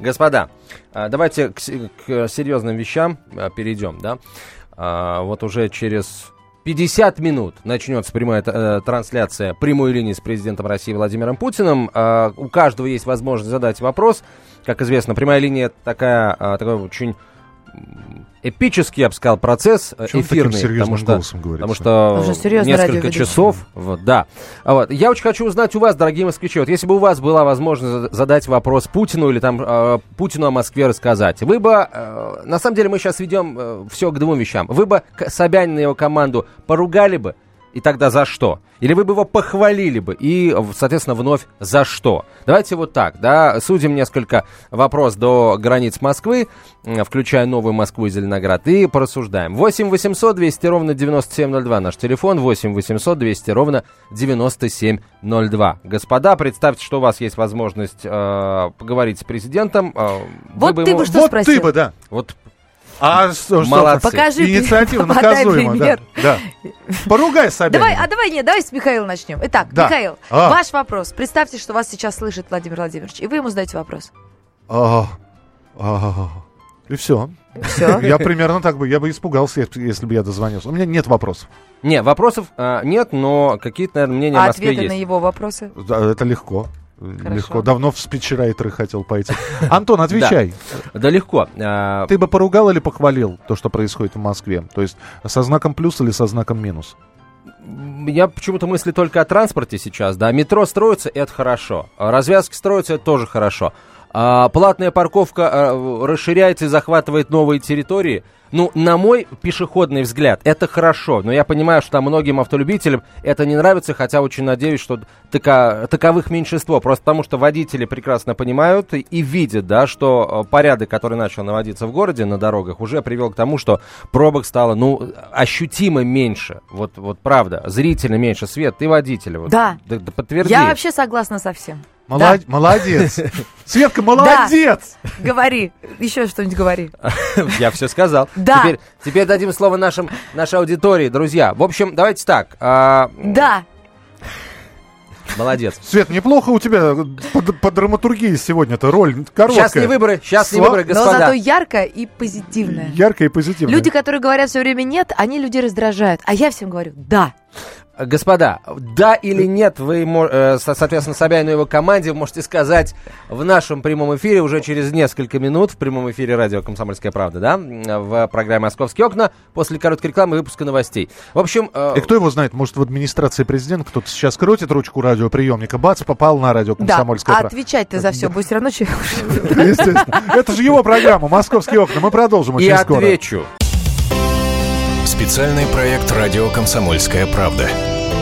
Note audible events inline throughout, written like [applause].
Господа, а, давайте к, к серьезным вещам а, перейдем, да. А, вот уже через 50 минут начнется прямая э, трансляция прямой линии с президентом России Владимиром Путиным. Э, у каждого есть возможность задать вопрос. Как известно, прямая линия такая, э, такой очень эпический, я бы сказал, процесс э, Чего эфирный, потому что, потому что Уже несколько часов, вот, да. А вот, я очень хочу узнать у вас, дорогие москвичи, вот если бы у вас была возможность задать вопрос Путину или там э, Путину о Москве рассказать, вы бы, э, на самом деле мы сейчас ведем э, все к двум вещам, вы бы Собянина и его команду поругали бы, и тогда за что? Или вы бы его похвалили бы, и, соответственно, вновь за что? Давайте вот так, да, судим несколько вопрос до границ Москвы, включая Новую Москву и Зеленоград, и порассуждаем. 8 800 200 ровно 9702, наш телефон 8 800 200 ровно 9702. Господа, представьте, что у вас есть возможность э, поговорить с президентом. Э, вот ты ему... бы что вот спросил? ты бы, да. Вот а что, Молодцы. Покажи, Инициатива [laughs] наказуема, да, да. Поругай Собянина. Давай, а давай, нет, давай с Михаила начнем. Итак, Да. Михаил, А. ваш вопрос. Представьте, что вас сейчас слышит Владимир Владимирович, и вы ему задаете вопрос. А, а, И все. Все. Я примерно так бы, я бы испугался, если- бы я дозвонился. У меня нет вопросов. Не, вопросов э, нет, но какие-то, наверное, мнения А о Москве ответы есть. на его вопросы? Да, Это легко. Легко. Давно в спичрайтеры хотел пойти. [laughs] Антон, отвечай. Да легко. Э, Ты бы поругал или похвалил то, что происходит в Москве? То есть со знаком плюс или со знаком минус? Я почему-то мысли только о транспорте сейчас, да. Метро строится, это хорошо. А Развязки строятся, это тоже хорошо. А платная парковка э, расширяется и захватывает новые территории. Ну, на мой пешеходный взгляд, это хорошо. Но я понимаю, что многим автолюбителям это не нравится, хотя очень надеюсь, что така- таковых меньшинство. Просто потому, что водители прекрасно понимают и, и видят, да, что э, порядок, который начал наводиться в городе на дорогах, уже привел к тому, что пробок стало, ну, ощутимо меньше. Вот, вот правда, зрительно меньше. Свет, ты водитель. Вот, Да. да- да подтверди. Я вообще согласна со всем. Молод- Молодец. [laughs] Светка, молодец. Говори, еще что-нибудь говори. Я все сказал. [laughs] Да. Теперь, теперь дадим слово нашим, нашей аудитории, друзья. В общем, давайте так. а, Да, молодец. Свет, неплохо у тебя по, по драматургии сегодня-то роль короткая. Сейчас не выборы, сейчас не Сла- выборы, но господа. зато яркая и позитивная. Яркая и позитивная. Люди, которые говорят все время нет, они людей раздражают. А я всем говорю да. Господа, да или нет, вы, э, со- соответственно, Собянину и его команде можете сказать в нашем прямом эфире уже через несколько минут в прямом эфире радио «Комсомольская правда», да, в программе «Московские окна» после короткой рекламы и выпуска новостей. В общем, э, И кто его знает, может, в администрации президента кто-то сейчас крутит ручку радиоприемника, бац, попал на радио Да, «Комсомольская а правда». отвечать ты за все будешь все равно человек. [laughs] Естественно. Это же его программа «Московские окна». Мы продолжим и очень скоро. отвечу. Специальный проект «Радио Комсомольская правда».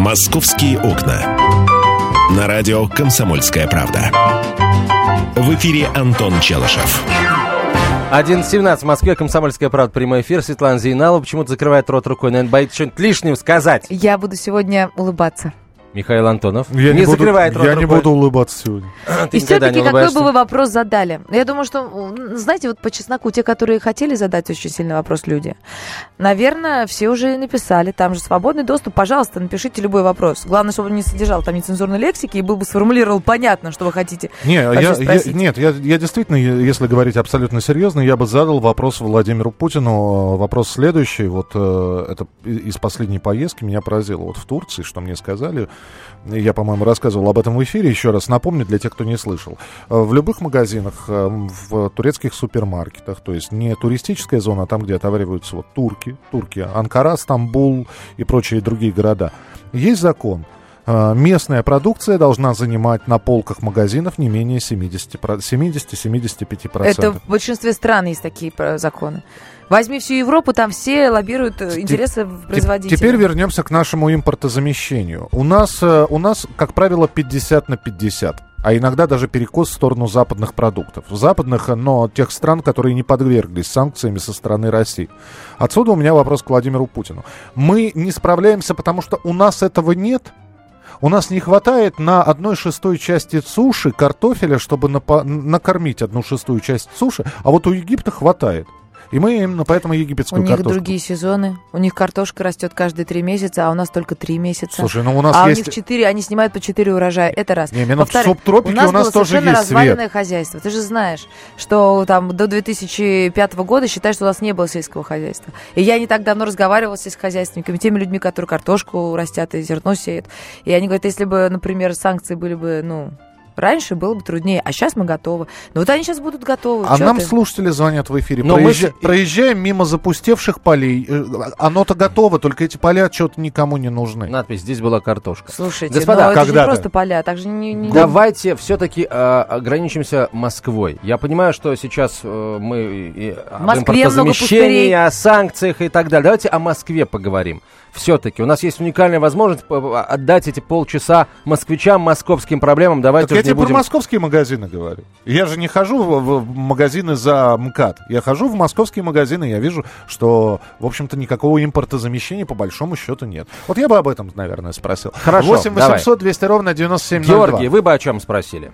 «Московские окна». На радио «Комсомольская правда». В эфире Антон Челышев. 11.17 в Москве, «Комсомольская правда», прямой эфир. Светлана Зейналова почему-то закрывает рот рукой. Наверное, боится что-нибудь лишнего сказать. Я буду сегодня улыбаться. Михаил Антонов Я не, не, буду, закрывает рот я не рукой. буду улыбаться сегодня. Ты И все-таки не какой бы вы вопрос задали? Я думаю, что, знаете, вот по чесноку, те, которые хотели задать очень сильный вопрос люди, наверное, все уже и написали. Там же свободный доступ. Пожалуйста, напишите любой вопрос. Главное, чтобы он не содержал там нецензурной лексики и был бы сформулировал понятно, что вы хотите. Не, вообще я, я- нет, я, я действительно, если говорить абсолютно серьезно, я бы задал вопрос Владимиру Путину. Вопрос следующий. Вот э, это из последней поездки меня поразило. Вот в Турции, что мне сказали, я, по-моему, рассказывал об этом в эфире. Еще раз напомню для тех, кто не слышал. Э, В любых магазинах, э, в турецких супермаркетах, то есть не туристическая зона, а там, где отовариваются вот турки, Турки, Анкара, Стамбул и прочие другие города, есть закон. Э, Местная продукция должна занимать на полках магазинов не менее 70%, про- 70-75%. Это в большинстве стран есть такие законы. Возьми всю Европу, там все лоббируют э, интересы Теп- производителей. Теперь вернемся к нашему импортозамещению. У нас, э, у нас, как правило, 50 на 50. а иногда даже перекос в сторону западных продуктов. Западных, но тех стран, которые не подверглись санкциями со стороны России. Отсюда у меня вопрос к Владимиру Путину. Мы не справляемся, потому что у нас этого нет? У нас не хватает на одной шестой части суши картофеля, чтобы напо- накормить одну шестую часть суши, а вот у Египта хватает. И мы поэтому У египетскую них картошку. другие сезоны. У них картошка растет каждые три месяца, а у нас только три месяца. Слушай, ну у нас а есть... у них четыре, они снимают по четыре урожая. Это раз. Не, именно в Во-вторых, субтропике у нас, у нас тоже есть свет. разваленное хозяйство. Ты же знаешь, что там до 2005 года считай, что у нас не было сельского хозяйства. И я не так давно разговаривала с сельскохозяйственниками, теми людьми, которые картошку растят и зерно сеют. И они говорят, если бы, например, санкции были бы, ну, раньше было бы труднее, а сейчас мы готовы. Ну вот они сейчас будут готовы. А Чё нам ты? слушатели звонят в эфире. Но мы Проезжа- же- Проезжаем мимо запустевших полей. Э, Оно-то готово, только эти поля что-то никому не нужны. Надпись «Здесь была картошка». Слушайте, Господа, ну это же не когда-то. просто поля, так же не... не- Давайте все-таки ограничимся Москвой. Я понимаю, что сейчас э, мы и об импортозамещении, о санкциях и так далее. Давайте о Москве поговорим. Все-таки у нас есть уникальная возможность отдать эти полчаса москвичам, московским проблемам. Давайте Так я тебе про будем... московские магазины говорю. Я же не хожу в, в магазины за МКАД. Я хожу в московские магазины, я вижу, что, в общем-то, никакого импортозамещения по большому счету нет. Вот я бы об этом, наверное, спросил. Хорошо, 8 800 200 ровно 9702. Георгий, вы бы о чем спросили?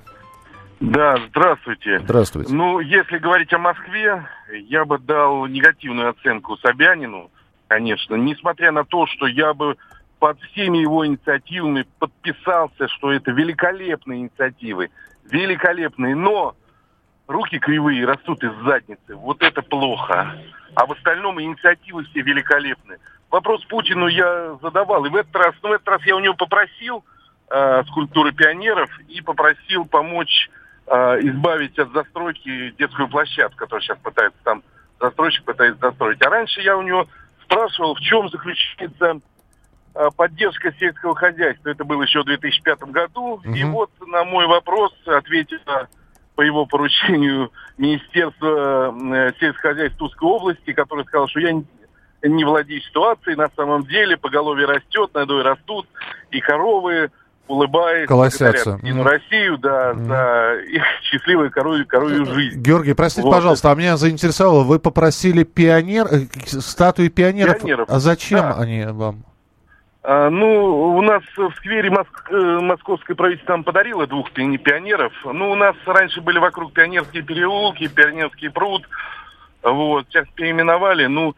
Да, здравствуйте. Здравствуйте. Ну, если говорить о Москве, я бы дал негативную оценку Собянину, конечно, несмотря на то, что я бы под всеми его инициативами подписался, что это великолепные инициативы, великолепные, но руки кривые растут из задницы, вот это плохо. А в остальном инициативы все великолепны. Вопрос Путину я задавал, и в этот раз, ну, в этот раз я у него попросил э, скульптуры пионеров и попросил помочь э, избавить от застройки детскую площадку, которую сейчас пытается там застройщик пытается застроить. А раньше я у него спрашивал, в чем заключается э, поддержка сельского хозяйства. Это было еще в 2005 году. И Мгм. вот на мой вопрос ответила по его поручению Министерство э, сельского хозяйства Тульской области, которое сказало, что я не- владею ситуацией, на самом деле поголовье растет, надои растут, и коровы улыбаясь, Колосятся. благодарят Единую Мгм. Россию, да, за их [laughs] счастливую коровью, коровью жизнь. Георгий, простите, Вот. пожалуйста, а меня заинтересовало, вы попросили пионер, э, статуи пионеров. Пионеров. А зачем Да. они вам? А, ну, у нас в сквере Моск- э, московское правительство нам подарило двух пи- пионеров. Ну, у нас раньше были вокруг пионерские переулки, пионерский пруд. Вот, сейчас переименовали. Ну,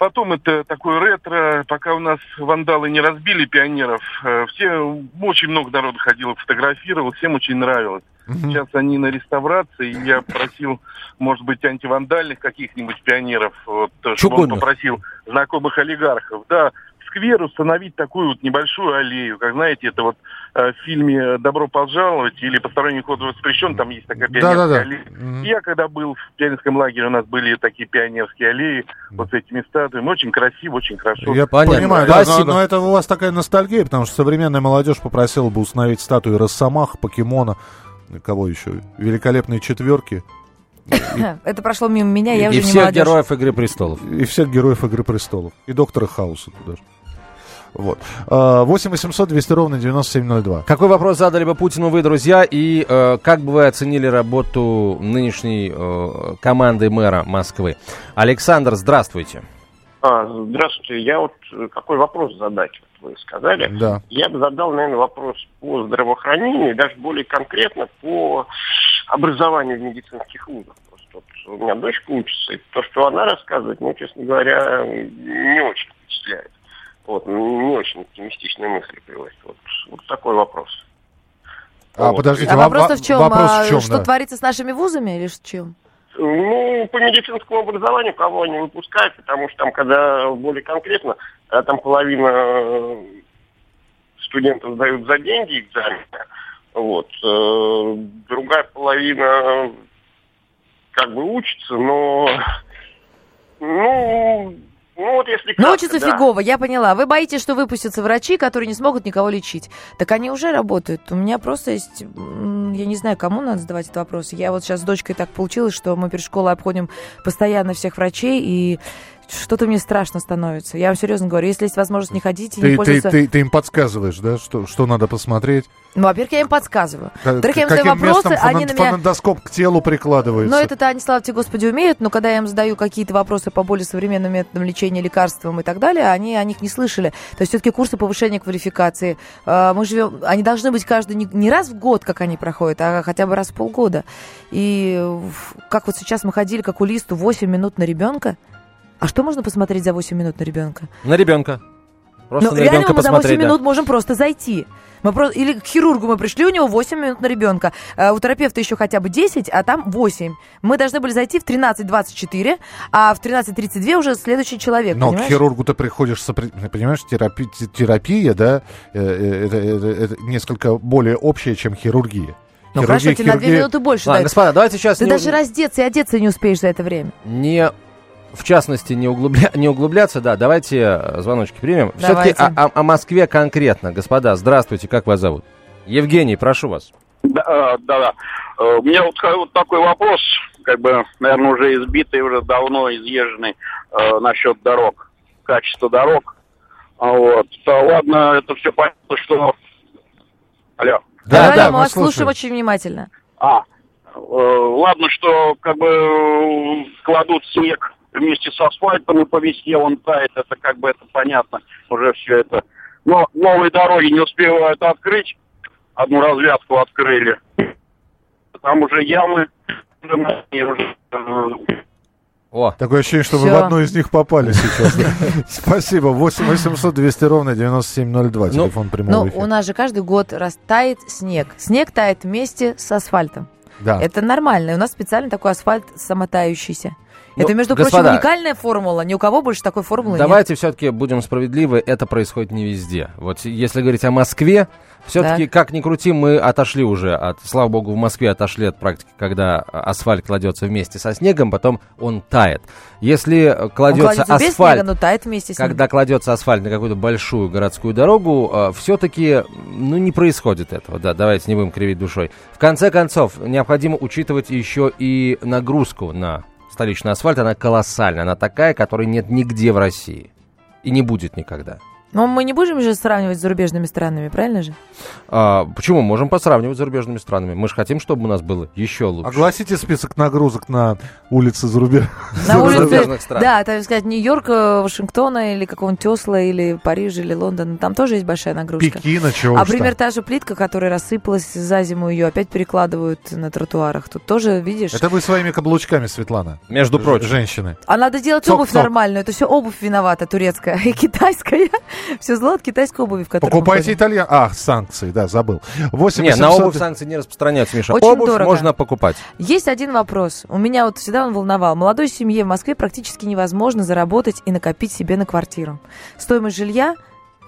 потом это такое ретро, пока у нас вандалы не разбили пионеров. э, Все, очень много народу ходило, фотографировал, всем очень нравилось. Сейчас они на реставрации, и я просил, может быть, антивандальных каких-нибудь пионеров, вот, чтобы он попросил знакомых олигархов, да, сквер установить такую вот небольшую аллею, как знаете, это вот э, в фильме «Добро пожаловать» или «Посторонний ход воспрещен», там есть такая пионерская Да-да-да. аллея. Мгм. И Я когда был в пионерском лагере, у нас были такие пионерские аллеи, вот с этими статуями, очень красиво, очень хорошо. Я Понятно. понимаю, да, но, но это у вас такая ностальгия, потому что современная молодежь попросила бы установить статуи Росомах, Покемона, кого еще? Великолепные четверки [laughs] Это прошло мимо меня, я и уже не всех молодежь. героев «Игры престолов». и всех героев Игры престолов. И доктора Хауса туда же. Вот. А, 8 800 200 ровно 9702. Какой вопрос задали бы Путину вы, друзья, и э, как бы вы оценили работу нынешней э, команды мэра Москвы? Александр, здравствуйте. А, здравствуйте. Я вот э, какой вопрос задать, вот вы сказали. Да. Я бы задал, наверное, вопрос по здравоохранению, и даже более конкретно по образованию в медицинских вузах. Просто вот у меня дочка учится, и то, что она рассказывает, ну, честно говоря, не очень впечатляет. Вот, не очень оптимистичные мысли приводит. Вот, вот такой вопрос. А, Вот. подождите, А во- вопрос-то во- в чем? Вопрос А, в чем, что да. творится с нашими вузами или в чем? Ну, по медицинскому образованию кого они выпускают, потому что там, когда более конкретно, а там половина э, студентов сдают за деньги экзамены, вот, э, другая половина как бы учится, но, ну, ну вот если Ну, кратко, учатся да. фигово, я поняла. Вы боитесь, что выпустятся врачи, которые не смогут никого лечить. Так они уже работают. У меня просто есть... Я не знаю, кому надо задавать этот вопрос. Я вот сейчас с дочкой так получилось, что мы перед школой обходим постоянно всех врачей, и что-то мне страшно становится. Я вам серьезно говорю, если есть возможность не ходить и не Ты, ты, пользоваться... ты, ты им подсказываешь, да, что, что надо посмотреть? Ну, во-первых, я им подсказываю. К- Во-вторых, я им задаю каким вопросы, местом они на меня... фонендоскоп к телу прикладывается? Но это-то они, слава тебе, Господи, умеют, но когда я им задаю какие-то вопросы по более современным методам лечения, лекарствам и так далее, они о них не слышали. То есть все-таки курсы повышения квалификации, э, мы живем, они должны быть каждый, не, не раз в год, как они проходят, а хотя бы раз в полгода. И как вот сейчас мы ходили к окулисту 8 минут на ребенка, а что можно посмотреть за 8 минут на ребенка? На ребенка. Просто Ну, на реально ребенка мы за 8 посмотреть. да. минут можем просто зайти. Мы просто, или к хирургу мы пришли, у него 8 минут на ребенка. А у терапевта еще хотя бы 10, а там 8. Мы должны были зайти в 13.24, а в 13.32 уже следующий человек, Но к понимаешь? хирургу ты приходишь, сопри- понимаешь, терапи- те- терапия, да, э, э, это, это- это несколько более общее, чем хирургия. Ну Хирургия- хорошо, тебе на 2 хирургия- минуты больше Ладно, дают. господа, давайте сейчас Ты не, даже раздеться и одеться не успеешь за это время. не- в частности, не, углубля- не углубляться, да, давайте э, звоночки примем. Все-таки Давайте. о, о- о Москве конкретно. Господа, здравствуйте, как вас зовут? Евгений, прошу вас. Да, э, да, да. Э, У меня вот, вот такой вопрос, как бы, наверное, уже избитый, уже давно изъезженный э, насчет дорог, качества дорог. А Вот. Да, ладно, это все понятно, что... Алло. Да, да, мы мы вас слушаем слушаем. очень внимательно. А, э, ладно, что как бы кладут снег вместе с асфальтом и по весне он тает, это как бы это понятно, уже все это. Но новые дороги не успевают открыть, одну развязку открыли. Там уже ямы, уже, О, Такое ощущение, что вы Всё. в одну из них попали сейчас. [laughs] Спасибо. 8 800 200 ровно 9702. Ну, Телефон Но прямого у эфира. нас же каждый год растает снег. Снег тает вместе с асфальтом. Да. Это нормально. И у нас специально такой асфальт самотающийся. Ну, это, между господа, прочим, уникальная формула. Ни у кого больше такой формулы нет. давайте все-таки будем справедливы, это происходит не везде. Вот если говорить о Москве, все-таки, как ни крути, мы отошли уже от, слава богу, в Москве отошли от практики, когда асфальт кладется вместе со снегом, потом он тает. Если э, кладется кладется асфальт, снега, но тает вместе с ним. когда кладется асфальт на какую-то большую городскую дорогу, все-таки, ну, не происходит этого, да, давайте не будем кривить душой. В конце концов, необходимо учитывать еще и нагрузку на столичный асфальт, она колоссальная, она такая, которой нет нигде в России. И не будет никогда. Но мы не будем же сравнивать с зарубежными странами, правильно же? А, почему? Можем посравнивать с зарубежными странами. Мы же хотим, чтобы у нас было еще лучше. Огласите список нагрузок на улице за рубеж. На улице, зарубежных стран. да, так сказать, Нью-Йорка, Вашингтона или какого-нибудь Осла, или Парижа, или Лондона. Там тоже есть большая нагрузка. Пекина, чего А уж там. пример та же плитка, которая рассыпалась за зиму, ее опять перекладывают на тротуарах. Тут тоже, видишь, Это вы своими каблучками, Светлана. Между прочим. Женщины. а надо делать обувь нормальную. Это все обувь виновата, турецкая и китайская. Все зло от китайской обуви, в которой Покупайте итальян... А, санкции, да, забыл. 8 Не, на 800 обувь санкции не распространяются, Миша. Очень обувь дорого. можно покупать. Есть один вопрос. У меня вот всегда он волновал. Молодой семье в Москве практически невозможно заработать и накопить себе на квартиру. Стоимость жилья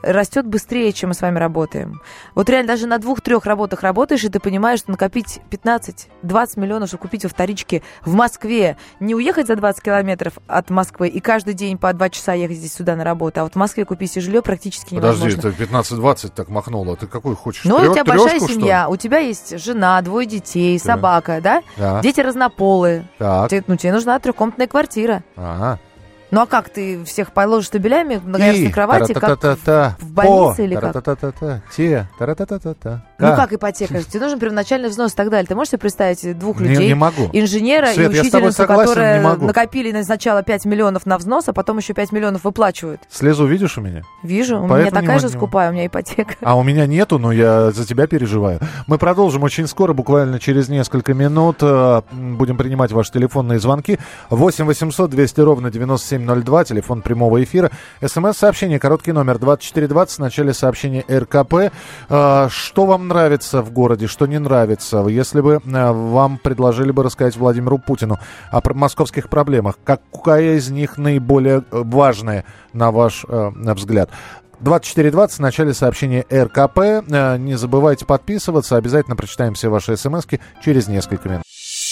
растет быстрее, чем мы с вами работаем. Вот реально даже на двух-трех работах работаешь, и ты понимаешь, что накопить 15-20 миллионов, чтобы купить во вторичке в Москве, не уехать за 20 километров от Москвы и каждый день по 2 часа ехать здесь сюда на работу, а вот в Москве купить себе жилье практически Подожди, невозможно. это 15-20 так махнуло. Ты какой хочешь? Ну, у Трё- тебя большая семья, у тебя есть жена, двое детей, Да. собака, да? Да. Дети разнополые. Так. Тебе, ну, тебе нужна трехкомнатная квартира. Ага. Ну а как ты всех положишь штабелями в многоярусной И кровати, как в больнице или как? Те, тара-та-та-та-та. Ну как ипотека? Тебе нужен первоначальный взнос и так далее. Ты можешь себе представить двух людей, не могу. инженера и учительницу, которые накопили на- сначала 5 миллионов на взнос, а потом еще 5 миллионов выплачивают? Слезу видишь у меня? Вижу, у меня такая же скупая, у меня ипотека. А у меня нету, но я за тебя переживаю. Мы продолжим очень скоро, буквально через несколько минут. э, Будем принимать ваши телефонные звонки. 8 800 200 ровно 9702, телефон прямого эфира. СМС-сообщение, короткий номер 2420, в начале сообщения РКП. Э, Что вам нравится в городе, что не нравится? Если бы э, вам предложили бы рассказать Владимиру Путину о московских проблемах, какая из них наиболее э, важная, на ваш э, взгляд? 2420 в начале сообщения РКП. Не забывайте подписываться. Обязательно прочитаем все ваши смс через несколько минут.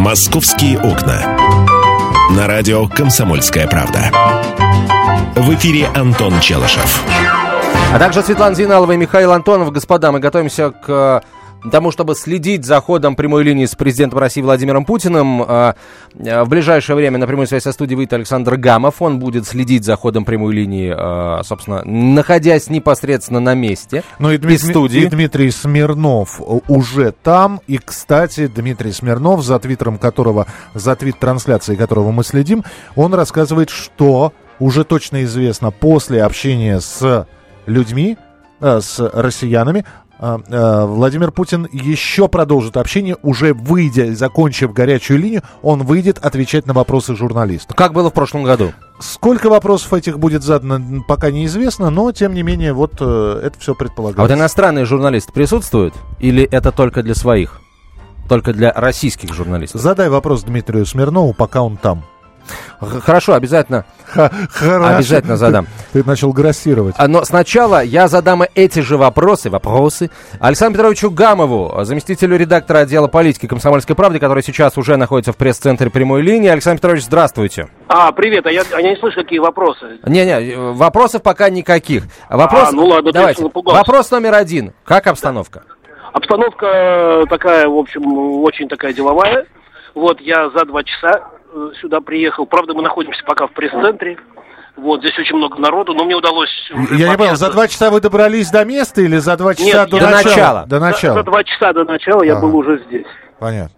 «Московские окна». На радио «Комсомольская правда». В эфире Антон Челышев. А также Светлана Зиналова и Михаил Антонов. Господа, мы готовимся к тому, чтобы следить за ходом прямой линии с президентом России Владимиром Путиным. А, а, в ближайшее время на прямой связи со студией выйдет Александр Гамов. Он будет следить за ходом прямой линии, а, собственно, находясь непосредственно на месте. Ну и, Дмит... студии. и Дмитрий Смирнов уже там. И, кстати, Дмитрий Смирнов, за твиттером которого, за твит-трансляцией которого мы следим, он рассказывает, что уже точно известно после общения с людьми, э, с россиянами, Владимир Путин еще продолжит общение, уже выйдя, закончив горячую линию, он выйдет отвечать на вопросы журналистов. Как было в прошлом году? Сколько вопросов этих будет задано, пока неизвестно, но, тем не менее, вот э, это все предполагается. А вот иностранные журналисты присутствуют? Или это только для своих? Только для российских журналистов? Задай вопрос Дмитрию Смирнову, пока он там. Хорошо, обязательно. Хорошо. Обязательно задам. Ты, ты начал грассировать. А, но сначала я задам эти же вопросы, вопросы Александру Петровичу Гамову, заместителю редактора отдела политики «Комсомольской правды», который сейчас уже находится в пресс-центре прямой линии. Александр Петрович, здравствуйте. А, привет, а я, а я не слышу, какие вопросы. Не-не, вопросов пока никаких. Вопрос, а, ну ладно, давайте. Вопрос номер один. Как обстановка? Обстановка такая, в общем, очень такая деловая. Вот я за два часа Э, сюда приехал. Правда, мы находимся пока в пресс-центре. Вот, здесь очень много народу, но мне удалось... Я не понял, за два часа вы добрались до места или за два часа Нет, до, до начала? начала? До начала. За, за два часа до начала я был уже здесь. Понятно.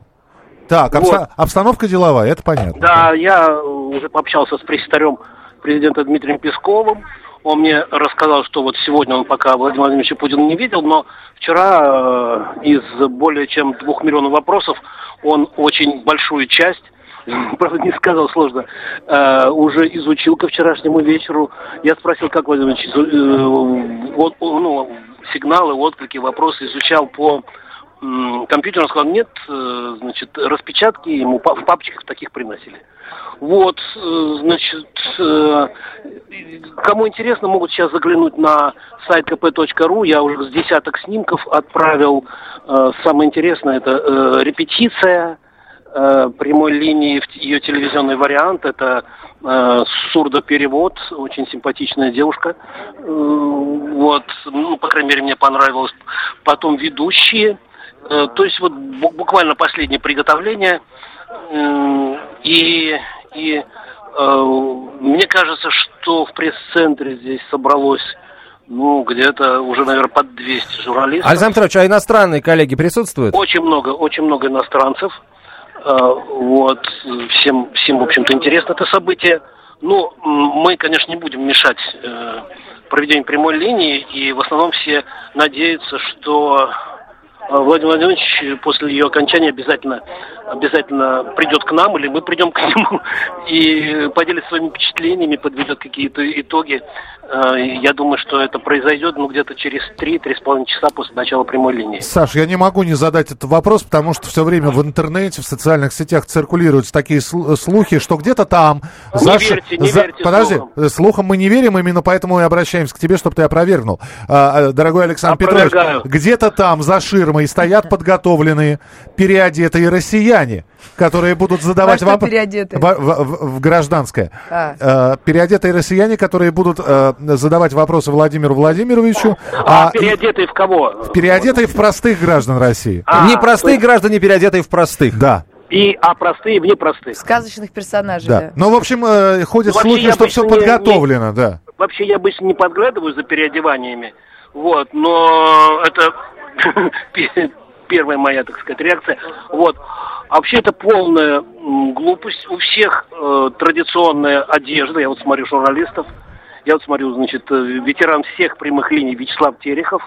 Так, вот. обста- обстановка деловая, это понятно. Да, я уже пообщался с пресс-старем президента Дмитрием Песковым. Он мне рассказал, что вот сегодня он пока Владимир Владимировича Путина не видел, но вчера э, из более чем двух миллионов вопросов он очень большую часть [laughs] правда, не сказал сложно, э, уже изучил ко вчерашнему вечеру. Я спросил, как Владимир Ильич, э, вот, ну, сигналы, отклики, вопросы изучал по э, компьютеру. Он сказал, нет, э, значит, распечатки ему в папочках таких приносили. Вот, э, значит, э, кому интересно, могут сейчас заглянуть на сайт kp.ru. Я уже с десяток снимков отправил. Э, самое интересное, это репетиция э, прямой линии ее телевизионный вариант. Это э, сурдоперевод, очень симпатичная девушка. Э, вот, ну, по крайней мере, мне понравилось. Потом ведущие. Э, то есть вот буквально последнее приготовление. Э, и и э, мне кажется, что в пресс-центре здесь собралось ну, где-то уже, наверное, под 200 журналистов. Александр Петрович, а иностранные коллеги присутствуют? Очень много, очень много иностранцев. Э, вот, всем, всем, в общем-то, интересно это событие. Ну, мы, конечно, не будем мешать э, проведению прямой линии, и в основном все надеются, что Владимир Владимирович после ее окончания обязательно, обязательно придет к нам, или мы придем к нему [laughs] и поделится своими впечатлениями, подведет какие-то итоги. Э, я думаю, что это произойдет ну, где-то через 3-3,5 часа после начала прямой линии. Саш, я не могу не задать этот вопрос, потому что все время в интернете, в социальных сетях циркулируют такие слухи, что где-то там... Не за... верьте, не за... верьте Подожди, слухам. слухам мы не верим, именно поэтому и обращаемся к тебе, чтобы ты опровергнул. А, а дорогой Александр Петрович, где-то там за ширмой стоят подготовленные, переодетые россияне которые будут задавать вам... переодетые? В, в, в, в гражданское. А. Э, переодетые россияне, которые будут э, задавать вопросы Владимиру Владимировичу. А, а переодетые в кого? Переодетые в простых граждан России. А, не простые есть... граждане, переодетые в простых. Да. И, а простые в непростых. Сказочных персонажей, да. да. Ну, в общем, э, ходят ну, слухи, что все подготовлено, не, да. Вообще, я обычно не подглядываю за переодеваниями, вот, но это [laughs] первая моя, так сказать, реакция. Вот. А вообще это полная глупость. У всех э, традиционная одежда. Я вот смотрю журналистов. Я вот смотрю, значит, э, ветеран всех прямых линий Вячеслав Терехов.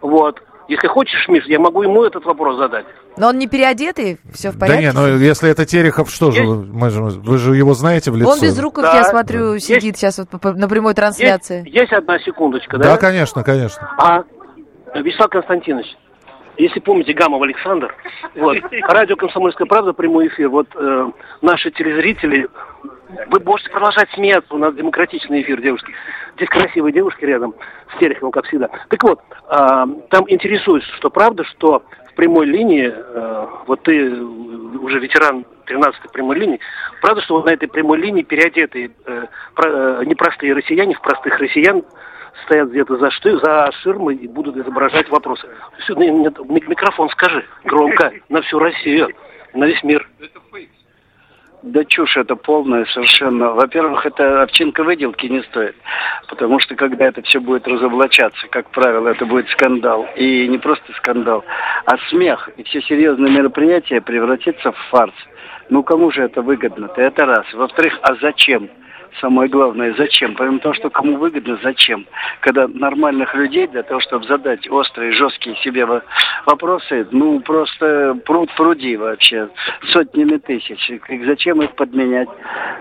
Вот. Если хочешь, Миш, я могу ему этот вопрос задать. Но он не переодетый, все в Да порядке? не, ну если это Терехов, что же, вы, мы же- вы же его знаете в лицо? Он без руков, Да. я смотрю, сидит сейчас вот на прямой трансляции. Есть, есть одна секундочка, Да, да? конечно, конечно. А, Вячеслав Константинович, если помните Гамов Александр, вот, радио «Комсомольская правда», прямой эфир, вот э, наши телезрители, вы можете продолжать смеяться, у нас демократичный эфир, девушки. Здесь красивые девушки рядом с Тереховым, как всегда. Так вот, а, там интересуется, что правда, что в прямой линии, э, вот ты уже ветеран 13-й прямой линии, правда, что вот на этой прямой линии переодетые э, про- э, непростые россияне в простых россиян стоят где-то за, шты, за ширмой и будут изображать вопросы. Ми- микрофон скажи громко на всю Россию, на весь мир. Да чушь это полная совершенно. Во-первых, это овчинка выделки не стоит. Потому что когда это все будет разоблачаться, как правило, это будет скандал. И не просто скандал, а смех. И все серьезные мероприятия превратятся в фарс. Ну, кому же это выгодно-то? Это раз. Во-вторых, а зачем? Самое главное, зачем? Помимо того, что кому выгодно, зачем? Когда нормальных людей для того, чтобы задать острые, жесткие себе во- вопросы, ну, просто пруд пруди вообще, сотнями тысяч. И зачем их подменять?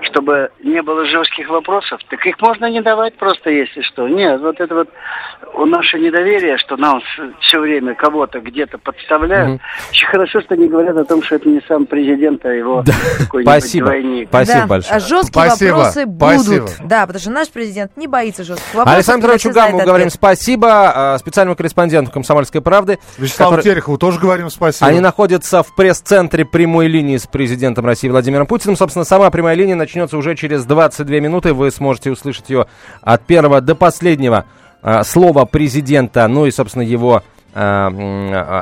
Чтобы не было жестких вопросов? Так их можно не давать просто, если что. Нет, вот это вот у наше недоверие, что нам все время кого-то где-то подставляют. Очень хорошо, что не говорят о том, что это не сам президент, а его какой-нибудь Спасибо. двойник. Спасибо да, большое. а жесткие Спасибо, вопросы спасибо. будут. Да, потому что наш президент не боится жестких вопросов. Знает Чугамову говорим спасибо, а, специальному корреспонденту «Комсомольской правды». Вячеславу который- Терехову тоже говорим спасибо. Они находятся в пресс-центре прямой линии с президентом России Владимиром Путиным. Собственно, сама прямая линия начнется уже через 22 минуты. Вы сможете услышать ее от первого до последнего а, слова президента, ну и, собственно, его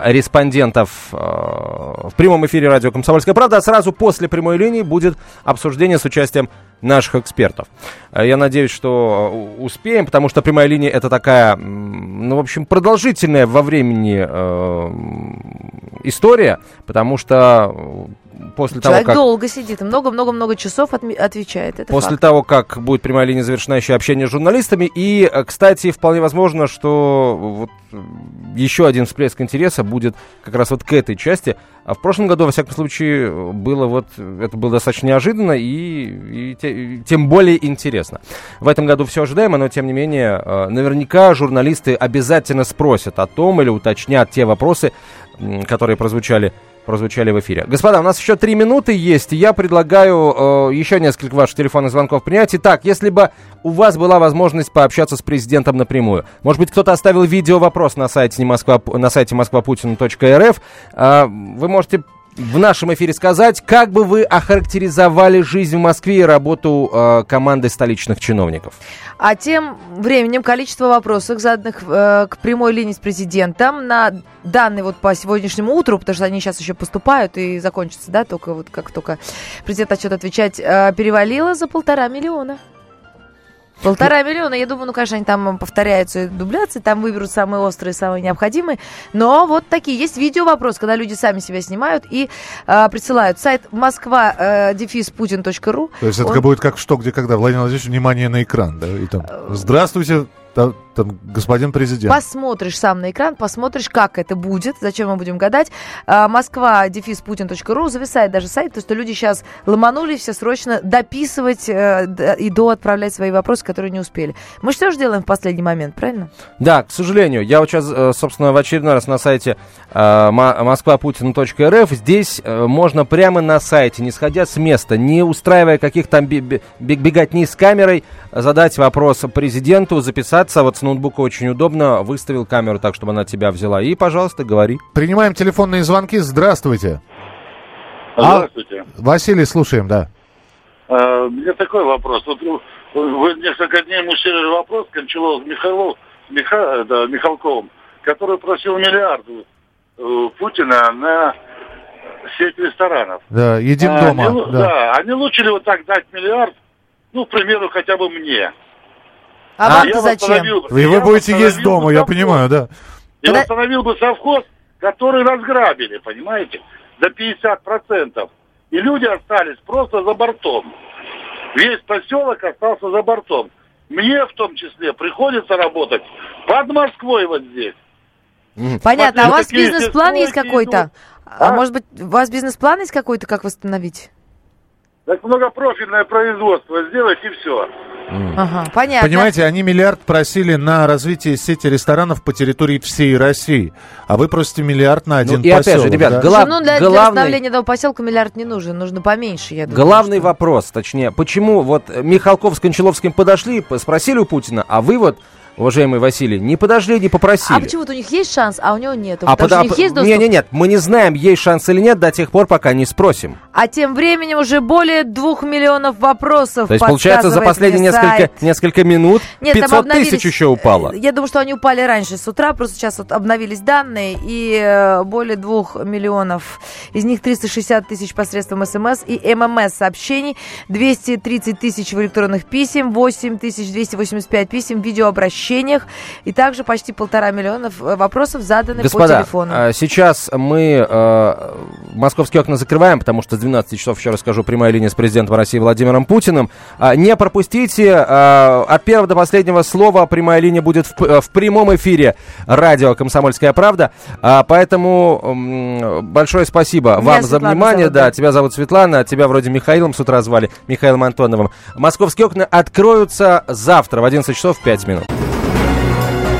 респондентов а, в прямом эфире радио «Комсомольская правда». А сразу после прямой линии будет обсуждение с участием наших экспертов. А, Я надеюсь, что э, успеем, потому что прямая линия это такая, ну, в общем, продолжительная во времени э, история, потому что после того, Человек как... долго сидит, много-много-много часов отме- отвечает. Это После факт. того, как будет прямая линия завершена еще общение с журналистами. И, э, кстати, вполне возможно, что вот э, еще один всплеск интереса будет как раз вот к этой части. А в прошлом году, во всяком случае, было вот, это было достаточно неожиданно и, и те- и тем более интересно. В этом году все ожидаемо, но тем не менее, э, наверняка журналисты обязательно спросят о том или уточнят те вопросы, которые прозвучали прозвучали в эфире. Господа, у нас еще три минуты есть. и Я предлагаю э, еще несколько ваших телефонных звонков принять. Итак, если бы у вас была возможность пообщаться с президентом напрямую, может быть, кто-то оставил видео вопрос на сайте, Москва, на сайте москвапутина.рф, э, вы можете в нашем эфире сказать, как бы вы охарактеризовали жизнь в Москве и работу э, команды столичных чиновников. А тем временем количество вопросов, заданных э, к прямой линии с президентом на данный вот по сегодняшнему утру, потому что они сейчас еще поступают и закончатся, да, только вот как только президент начнет отвечать, э, перевалило за полтора миллиона. Полтора миллиона, я думаю, ну, конечно, они там повторяются и дубляции, там выберут самые острые, самые необходимые. Но вот такие. Есть видео вопрос, когда люди сами себя снимают и э, присылают. Сайт москва э, дефис путин.ру. То есть это Он- будет как что, где, когда. Владимир Владимирович, внимание на экран, да? И там, здравствуйте, та- там, господин президент. Посмотришь сам на экран, посмотришь, как это будет, зачем мы будем гадать. А, Москва, дефис Путин.ру, зависает даже сайт, потому что люди сейчас ломанулись все срочно дописывать э, и до отправлять свои вопросы, которые не успели. Мы же тоже делаем в последний момент, правильно? Да, к сожалению, я вот сейчас, э, собственно, в очередной раз на сайте э, мо- москвапутин.рф. Здесь э, можно прямо на сайте, не сходя с места, не устраивая каких там би- би- бег- беготни с камерой, задать вопрос президенту, записаться. Вот с ноутбука очень удобно. Выставил камеру так, чтобы она тебя взяла. И, пожалуйста, говори. Принимаем телефонные звонки. Здравствуйте. Здравствуйте. Василий, слушаем, да. А, У меня такой вопрос. Вот ну, вы несколько дней мучили вопрос Кончалов Михайлов, Миха, да, Михалковым, который просил миллиард у Путина на сеть ресторанов. Да, едим А, дома. не да. да, а не лучше ли вот так дать миллиард, ну, к примеру, хотя бы мне? А, А вам-то я зачем? восстановил бы- И вы будете есть дома, я понимаю, да. Я Да. восстановил бы совхоз, который разграбили, понимаете, до 50%. И люди остались просто за бортом. Весь поселок остался за бортом. Мне в том числе приходится работать под Москвой вот здесь. Понятно. А у вас бизнес-план есть какой-то? А А? может быть, у вас бизнес-план есть какой-то, как восстановить? Так многопрофильное производство сделать и все. Ага, понятно. Понимаете, они миллиард просили на развитие сети ресторанов по территории всей России, а вы просите миллиард на один и опять же, поселок, ребят, да? гла- Слушай, ну, для, для главный- восстановления этого поселка миллиард не нужен, нужно поменьше, я думаю. Главный вопрос, точнее, почему вот Михалков с Кончаловским подошли, спросили у Путина, а вы вот, уважаемый Василий, не подошли, не попросили. А почему вот у них есть шанс, а у него нет? А Потому пода- у них есть доступ? Не, не, нет, мы не знаем, есть шанс или нет до тех пор, пока не спросим. А тем временем уже более двух миллионов вопросов То есть, получается, за последние несколько, сайт. несколько минут Нет, там 500 обновились- тысяч еще упало. Я думаю, что они упали раньше с утра, просто сейчас вот обновились данные, и э, более двух миллионов. Из них 360 тысяч посредством СМС и ММС сообщений, 230 тысяч в электронных писем, 8 тысяч 285 писем в видеообращениях, и также почти полтора миллиона э, вопросов заданы по Господа, телефону. а, сейчас мы э, московские окна закрываем, потому что с 12 часов, еще расскажу, прямая линия с президентом России Владимиром Путиным. А, не пропустите, э, от первого до последнего слова прямая линия будет в, э, в прямом эфире радио «Комсомольская правда». А, поэтому м, большое спасибо Меня вам за Светлана внимание. зовут, да, да. тебя зовут Светлана, тебя вроде Михаилом с утра звали, Михаилом Антоновым. Московские окна откроются завтра в 11 часов 5 минут.